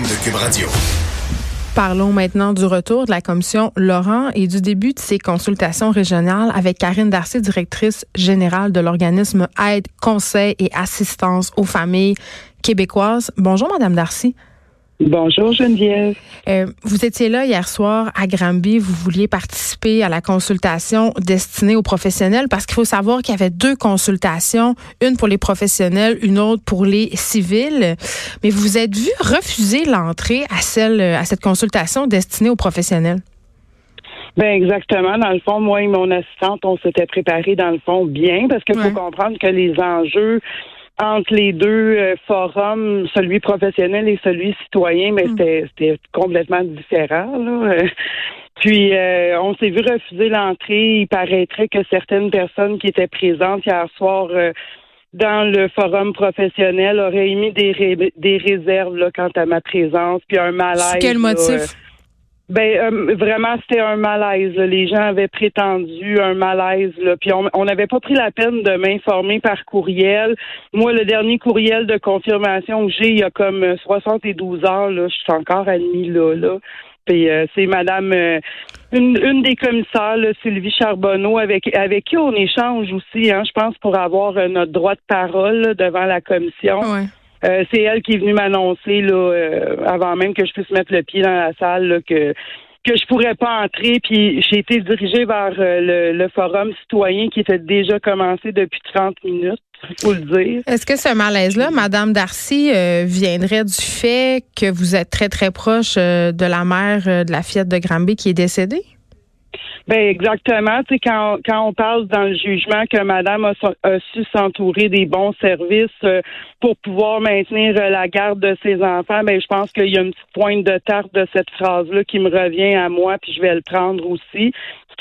de Cube Radio. Parlons maintenant du retour de la commission Laurent et du début de ses consultations régionales avec Karine Darcy, directrice générale de l'organisme Aide, Conseil et Assistance aux familles québécoises. Bonjour, Madame Darcy. Bonjour Geneviève. Euh, vous étiez là hier soir à Granby. Vous vouliez participer à la consultation destinée aux professionnels parce qu'il faut savoir qu'il y avait deux consultations, une pour les professionnels, une autre pour les civils. Mais vous vous êtes vu refuser l'entrée à celle à cette consultation destinée aux professionnels? Ben exactement. Dans le fond, moi et mon assistante, on s'était préparé dans le fond bien parce qu'il faut comprendre que les enjeux entre les deux euh, forums, celui professionnel et celui citoyen, mais hmm. c'était complètement différent. Là. Puis euh, on s'est vu refuser l'entrée. Il paraîtrait que certaines personnes qui étaient présentes hier soir euh, dans le forum professionnel auraient émis des, des réserves là, quant à ma présence, puis un malaise. quel motif? Ben euh, vraiment, c'était un malaise. Les gens avaient prétendu un malaise. Là. Puis on n'avait pas pris la peine de m'informer par courriel. Moi, le dernier courriel de confirmation que j'ai, il y a comme 72 heures, là, je suis encore admis là. là. Puis euh, c'est Madame euh, une, une des commissaires, Sylvie Charbonneau, avec avec qui on échange aussi, hein, je pense, pour avoir notre droit de parole devant la commission. Euh, c'est elle qui est venue m'annoncer là euh, avant même que je puisse mettre le pied dans la salle que que je pourrais pas entrer. Puis j'ai été dirigée vers euh, le, forum citoyen qui était déjà commencé depuis 30 minutes, faut le dire. Est-ce que ce malaise-là, Madame Darcy, viendrait du fait que vous êtes très très proche de la mère de la fillette de Granby qui est décédée? Ben exactement. Tu sais, quand, quand on parle dans le jugement que Madame a, su s'entourer des bons services euh, pour pouvoir maintenir euh, la garde de ses enfants, ben je pense qu'il y a une petite pointe de tarte de cette phrase-là qui me revient à moi, puis je vais le prendre aussi.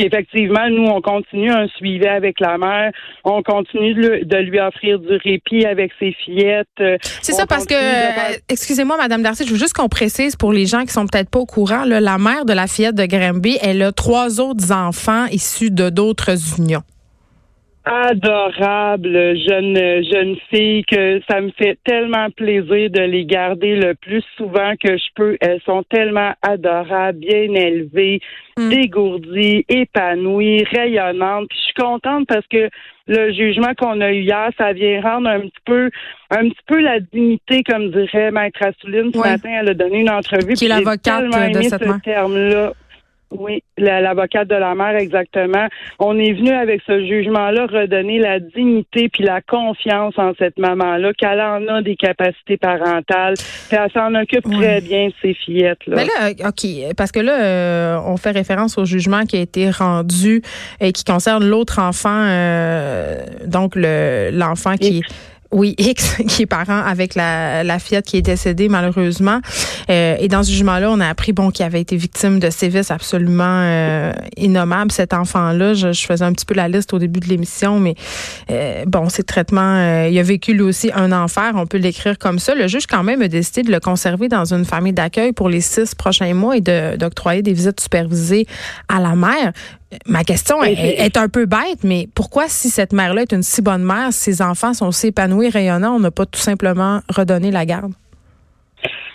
Parce qu'effectivement, nous, on continue un suivi avec la mère, on continue de, lui offrir du répit avec ses fillettes. Euh, C'est ça, parce que, excusez-moi, Madame Darcy, je veux juste qu'on précise pour les gens qui sont peut-être pas au courant, là, la mère de la fillette de Granby, elle a trois autres enfants issus de d'autres unions adorable jeune jeune fille que ça me fait tellement plaisir de les garder le plus souvent que je peux. Elles sont tellement adorables, bien élevées, mm. dégourdies, épanouies, rayonnantes. je suis contente parce que le jugement qu'on a eu hier, ça vient rendre un petit peu un petit peu la dignité, comme dirait Maître Assouline ce matin. Elle a donné une entrevue. Qui est l'avocate de cette ce terme-là. Oui, l'avocate de la mère, exactement. On est venu avec ce jugement-là redonner la dignité puis la confiance en cette maman-là, qu'elle en a des capacités parentales, puis elle s'en occupe très bien de ses fillettes-là. Mais là, OK, parce que là, euh, on fait référence au jugement qui a été rendu et qui concerne l'autre enfant, euh, donc le l'enfant qui oui, X, qui est parent avec la, la fillette qui est décédée malheureusement. Euh, et dans ce jugement-là, on a appris bon qu'il avait été victime de sévices absolument euh, innommables. Cet enfant-là, je, je, faisais un petit peu la liste au début de l'émission, mais euh, bon, ces traitements, euh, il a vécu lui aussi un enfer. On peut l'écrire comme ça. Le juge quand même a décidé de le conserver dans une famille d'accueil pour les six prochains mois et d'octroyer des visites supervisées à la mère. Ma question est, un peu bête, mais pourquoi, si cette mère-là est une si bonne mère, ses enfants sont si épanouis, rayonnants, on n'a pas tout simplement redonné la garde?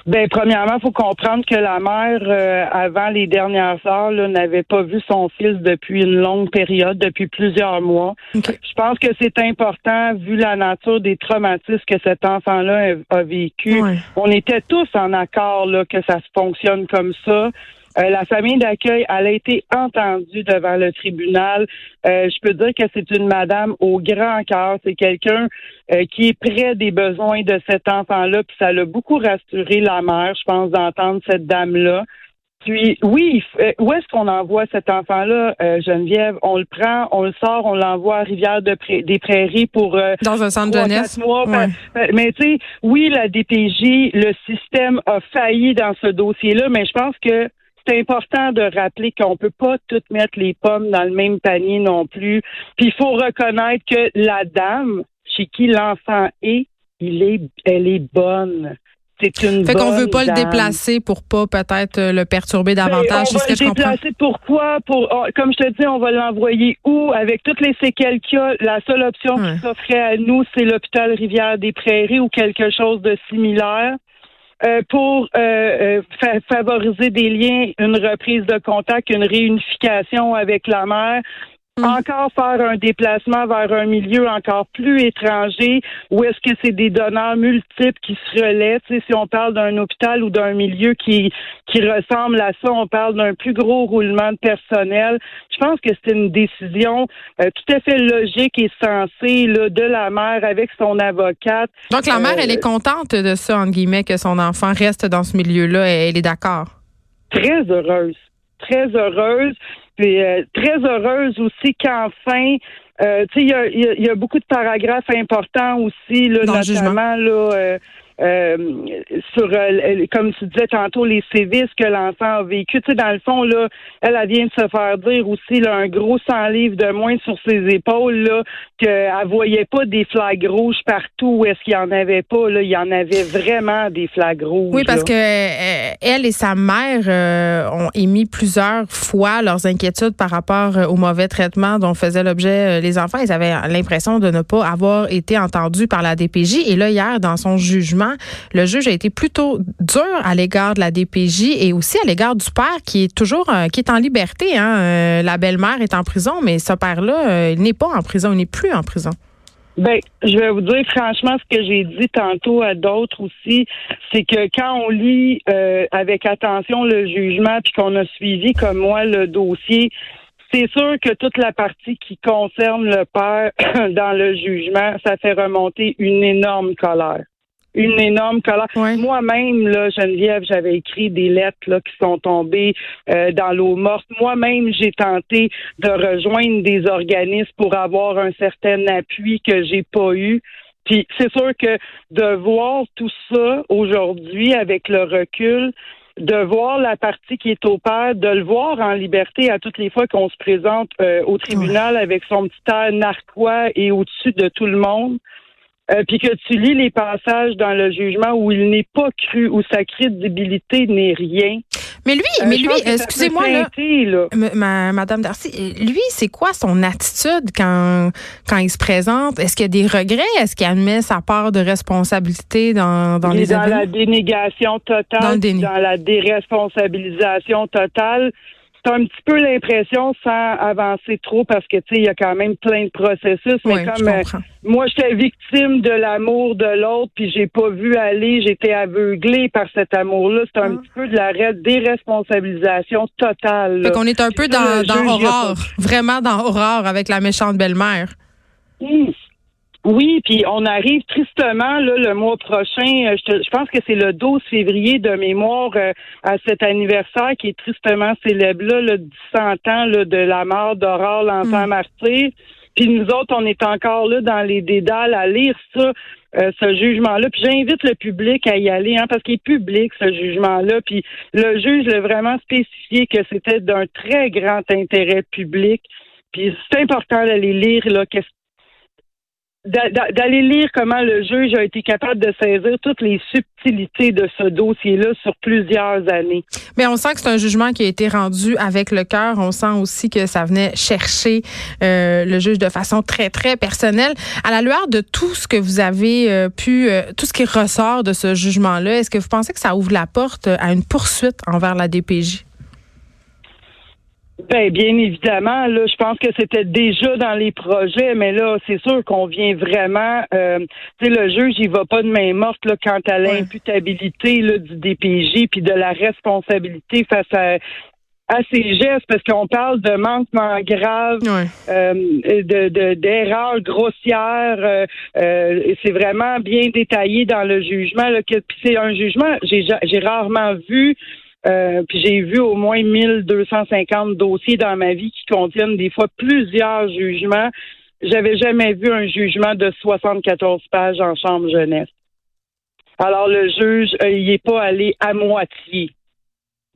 Ben, premièrement, il faut comprendre que la mère, euh, avant les dernières heures, n'avait pas vu son fils depuis une longue période, depuis plusieurs mois. Je pense que c'est important, vu la nature des traumatismes que cet enfant-là a, vécu. On était tous en accord là, que ça se fonctionne comme ça. Euh, la famille d'accueil, elle a été entendue devant le tribunal. Euh, je peux dire que c'est une madame au grand cœur. C'est quelqu'un euh, qui est près des besoins de cet enfant-là. Puis ça l'a beaucoup rassuré la mère, je pense, d'entendre cette dame-là. Puis oui, où est-ce qu'on envoie cet enfant-là, Geneviève? On le prend, on le sort, on l'envoie à Rivière de des Prairies pour dans un centre de jeunesse. Mais tu sais, oui, la DPJ, le système a failli dans ce dossier-là, mais je pense que c'est important de rappeler qu'on peut pas toutes mettre les pommes dans le même panier non plus. Puis il faut reconnaître que la dame chez qui l'enfant est, il est, elle est bonne. C'est une fait qu'on veut pas le déplacer pour pas peut-être euh, le perturber ben, davantage. on va le déplacer pourquoi? Pour oh, comme je te dis, on va l'envoyer où? Avec toutes les séquelles qu'il y a. La seule option qui s'offrait à nous, c'est l'hôpital Rivière des Prairies ou quelque chose de similaire. Euh, pour euh, favoriser des liens, une reprise de contact, une réunification avec la mère. Mm. Encore faire un déplacement vers un milieu encore plus étranger, ou est-ce que c'est des donneurs multiples qui se relaient? si on parle d'un hôpital ou d'un milieu qui, qui ressemble à ça, on parle d'un plus gros roulement de personnel. Je pense que c'est une décision euh, tout à fait logique et sensée là, de la mère avec son avocate. Donc la mère, elle est euh, contente de ça, entre guillemets, que son enfant reste dans ce milieu-là. Elle est d'accord? Très heureuse. Très heureuse. Puis euh, très heureuse aussi qu'enfin, euh, tu sais, il y a, beaucoup de paragraphes importants aussi, là, notamment là. Euh, sur, euh, comme tu disais tantôt, les sévices que l'enfant a vécu. Tu sais, dans le fond, là, elle, elle vient de se faire dire aussi là, un gros 100 livres de moins sur ses épaules, là, qu'elle voyait pas des flags rouges partout où est-ce qu'il y en avait pas. Là, il y en avait vraiment des flags rouges. Oui, parce que euh, elle et sa mère ont émis plusieurs fois leurs inquiétudes par rapport au mauvais traitement dont faisaient l'objet les enfants. Ils avaient l'impression de ne pas avoir été entendus par la DPJ. Et là, hier, dans son jugement, le juge a été plutôt dur à l'égard de la DPJ et aussi à l'égard du père qui est toujours euh, qui est en liberté. Hein. Euh, la belle-mère est en prison, mais ce père-là, euh, il n'est pas en prison, il n'est plus en prison. Ben, je vais vous dire franchement ce que j'ai dit tantôt à d'autres aussi, c'est que quand on lit avec attention le jugement puis qu'on a suivi comme moi le dossier, c'est sûr que toute la partie qui concerne le père dans le jugement, ça fait remonter une énorme colère une énorme colère. Moi-même, là, Geneviève, j'avais écrit des lettres là, qui sont tombées euh, dans l'eau morte. Moi-même, j'ai tenté de rejoindre des organismes pour avoir un certain appui que j'ai pas eu. Puis c'est sûr que de voir tout ça aujourd'hui avec le recul, de voir la partie qui est au père, de le voir en liberté à toutes les fois qu'on se présente euh, au tribunal avec son petit air narquois et au-dessus de tout le monde, euh, puis que tu lis les passages dans le jugement où il n'est pas cru, où sa crédibilité n'est rien. Mais lui, euh, mais lui, excusez-moi là, Madame Darcy, lui, c'est quoi son attitude quand quand il se présente? Est-ce qu'il y a des regrets? Est-ce qu'il admet sa part de responsabilité dans dans il les dans la dénégation totale, dans, dans la déresponsabilisation totale un petit peu l'impression sans avancer trop parce que tu sais il y a quand même plein de processus mais comme euh, moi j'étais victime de l'amour de l'autre puis j'ai pas vu aller j'étais aveuglée par cet amour là c'est un ah. petit peu de la déresponsabilisation totale fait qu'on est un peu dans, dans Aurore vraiment dans Aurore avec la méchante belle-mère. Mmh. Oui, puis on arrive tristement là, le mois prochain. Euh, je, pense que c'est le 12 février de mémoire euh, à cet anniversaire qui est tristement célèbre là, le 100 ans là, de la mort d'Aurore, l'enfant mm. martyr. Puis nous autres, on est encore là dans les dédales à lire ça, euh, ce jugement-là. Puis j'invite le public à y aller, hein, parce qu'il est public, ce jugement-là. Puis le juge a vraiment spécifié que c'était d'un très grand intérêt public. Puis c'est important d'aller lire là, qu'est-ce d'aller lire comment le juge a été capable de saisir toutes les subtilités de ce dossier-là sur plusieurs années. Mais on sent que c'est un jugement qui a été rendu avec le cœur. On sent aussi que ça venait chercher euh, le juge de façon très, très personnelle. À la lueur de tout ce que vous avez euh, pu, euh, tout ce qui ressort de ce jugement-là, est-ce que vous pensez que ça ouvre la porte à une poursuite envers la DPJ? Ben, bien évidemment, là, je pense que c'était déjà dans les projets, mais là, c'est sûr qu'on vient vraiment. Euh, tu sais, le juge, il va pas de main morte là, quant à l'imputabilité là, du DPJ puis de la responsabilité face à, à ces gestes parce qu'on parle de manquement grave, euh, de d'erreurs grossières. Euh, euh, c'est vraiment bien détaillé dans le jugement. Là, que, c'est un jugement. J'ai j'ai rarement vu euh, puis j'ai vu au moins 1250 dossiers dans ma vie qui contiennent des fois plusieurs jugements. J'avais jamais vu un jugement de 74 pages en chambre jeunesse. Alors le juge, euh, il n'est pas allé à moitié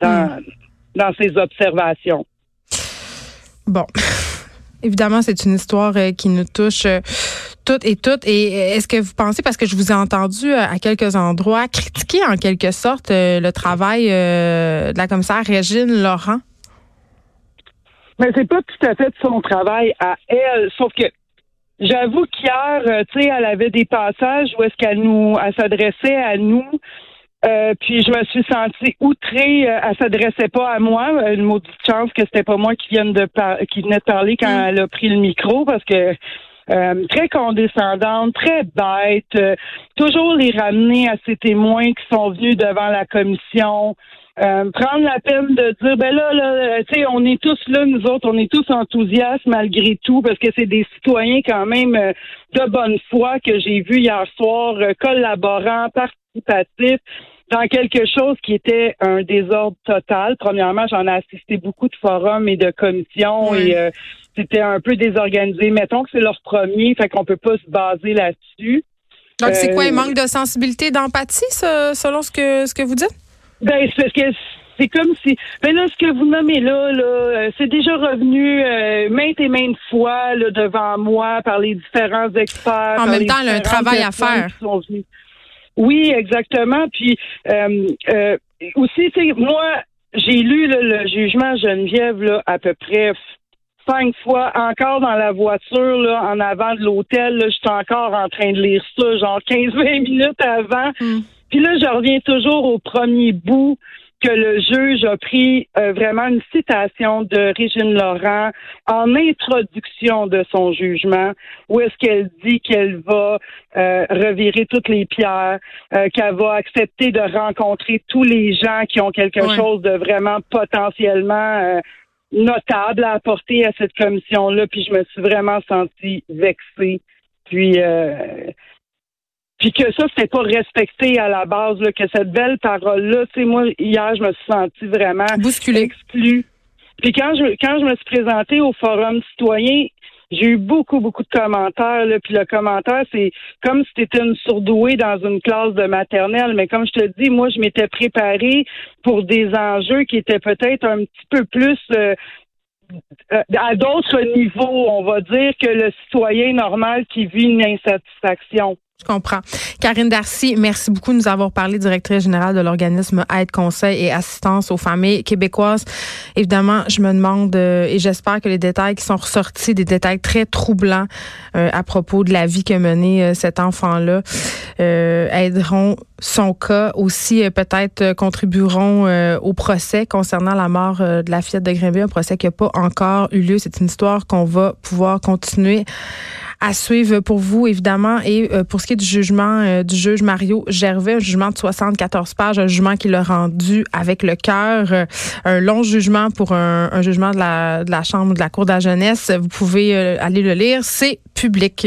dans, hmm. dans ses observations. Bon. Évidemment, c'est une histoire euh, qui nous touche toutes et toutes. Et euh, est-ce que vous pensez, parce que je vous ai entendu euh, à quelques endroits critiquer en quelque sorte euh, le travail de la commissaire Régine Laurent? Mais c'est pas tout à fait son travail à elle, sauf que j'avoue qu'hier, tu sais, elle avait des passages où est-ce qu'elle nous, elle s'adressait à nous Euh, puis je me suis sentie outrée. Elle s'adressait pas à moi. Une maudite chance que c'était pas moi qui vienne de qui venait de parler quand mm. elle a pris le micro parce que euh, très condescendante, très bête, toujours les ramener à ces témoins qui sont venus devant la commission. prendre la peine de dire ben là, là tu sais, on est tous là, nous autres, on est tous enthousiastes malgré tout, parce que c'est des citoyens quand même de bonne foi que j'ai vus hier soir, collaborants, participatifs dans quelque chose qui était un désordre total. Premièrement, j'en ai assisté beaucoup de forums et de commissions et euh, c'était un peu désorganisé. Mettons que c'est leur premier, fait qu'on peut pas se baser là-dessus. Donc, c'est quoi, un euh, manque de sensibilité, d'empathie, selon ce que, ce que vous dites? Ben, c'est parce que c'est comme si, ben là, ce que vous nommez là, là, euh, c'est déjà revenu maintes et maintes fois là, devant moi par les différents experts. En même temps, il y a un travail à faire. Oui, exactement. Puis euh, euh, aussi, moi, j'ai lu le jugement Geneviève là, à peu près cinq fois, encore dans la voiture, là, en avant de l'hôtel. J'étais encore en train de lire ça, genre 15-20 minutes avant. Hmm. Puis là, je reviens toujours au premier bout que le juge a pris euh, vraiment une citation de Régine Laurent en introduction de son jugement, où est-ce qu'elle dit qu'elle va euh, revirer toutes les pierres, euh, qu'elle va accepter de rencontrer tous les gens qui ont quelque chose de vraiment potentiellement notable à apporter à cette commission-là. Puis je me suis vraiment sentie vexée. Puis puis que ça, c'était pas respecté à la base, là, que cette belle parole-là, tu sais, moi, hier, je me suis sentie vraiment exclue. Puis quand je quand je me suis présentée au Forum citoyen, j'ai eu beaucoup, beaucoup de commentaires. Là, puis le commentaire, c'est comme si tu étais une surdouée dans une classe de maternelle. Mais comme je te dis, moi, je m'étais préparée pour des enjeux qui étaient peut-être un petit peu plus euh, euh, à d'autres niveaux, on va dire, que le citoyen normal qui vit une insatisfaction. Je comprends. Karine Darcy, merci beaucoup de nous avoir parlé, directrice générale de l'organisme Aide, Conseil et Assistance aux familles québécoises. Évidemment, je me demande euh, et j'espère que les détails qui sont ressortis, des détails très troublants euh, à propos de la vie que menait euh, cet enfant-là, aideront son cas aussi peut-être contribueront au procès concernant la mort de la fillette de Grimby, un procès qui n'a pas encore eu lieu. C'est une histoire qu'on va pouvoir continuer à suivre pour vous, évidemment. Et euh, pour ce qui est du jugement euh, du juge Mario Gervais, un jugement de 74 pages, un jugement qu'il a rendu avec le cœur, euh, un long jugement pour un, un jugement de la, de la Chambre de la Cour de la jeunesse. Vous pouvez aller le lire. C'est public.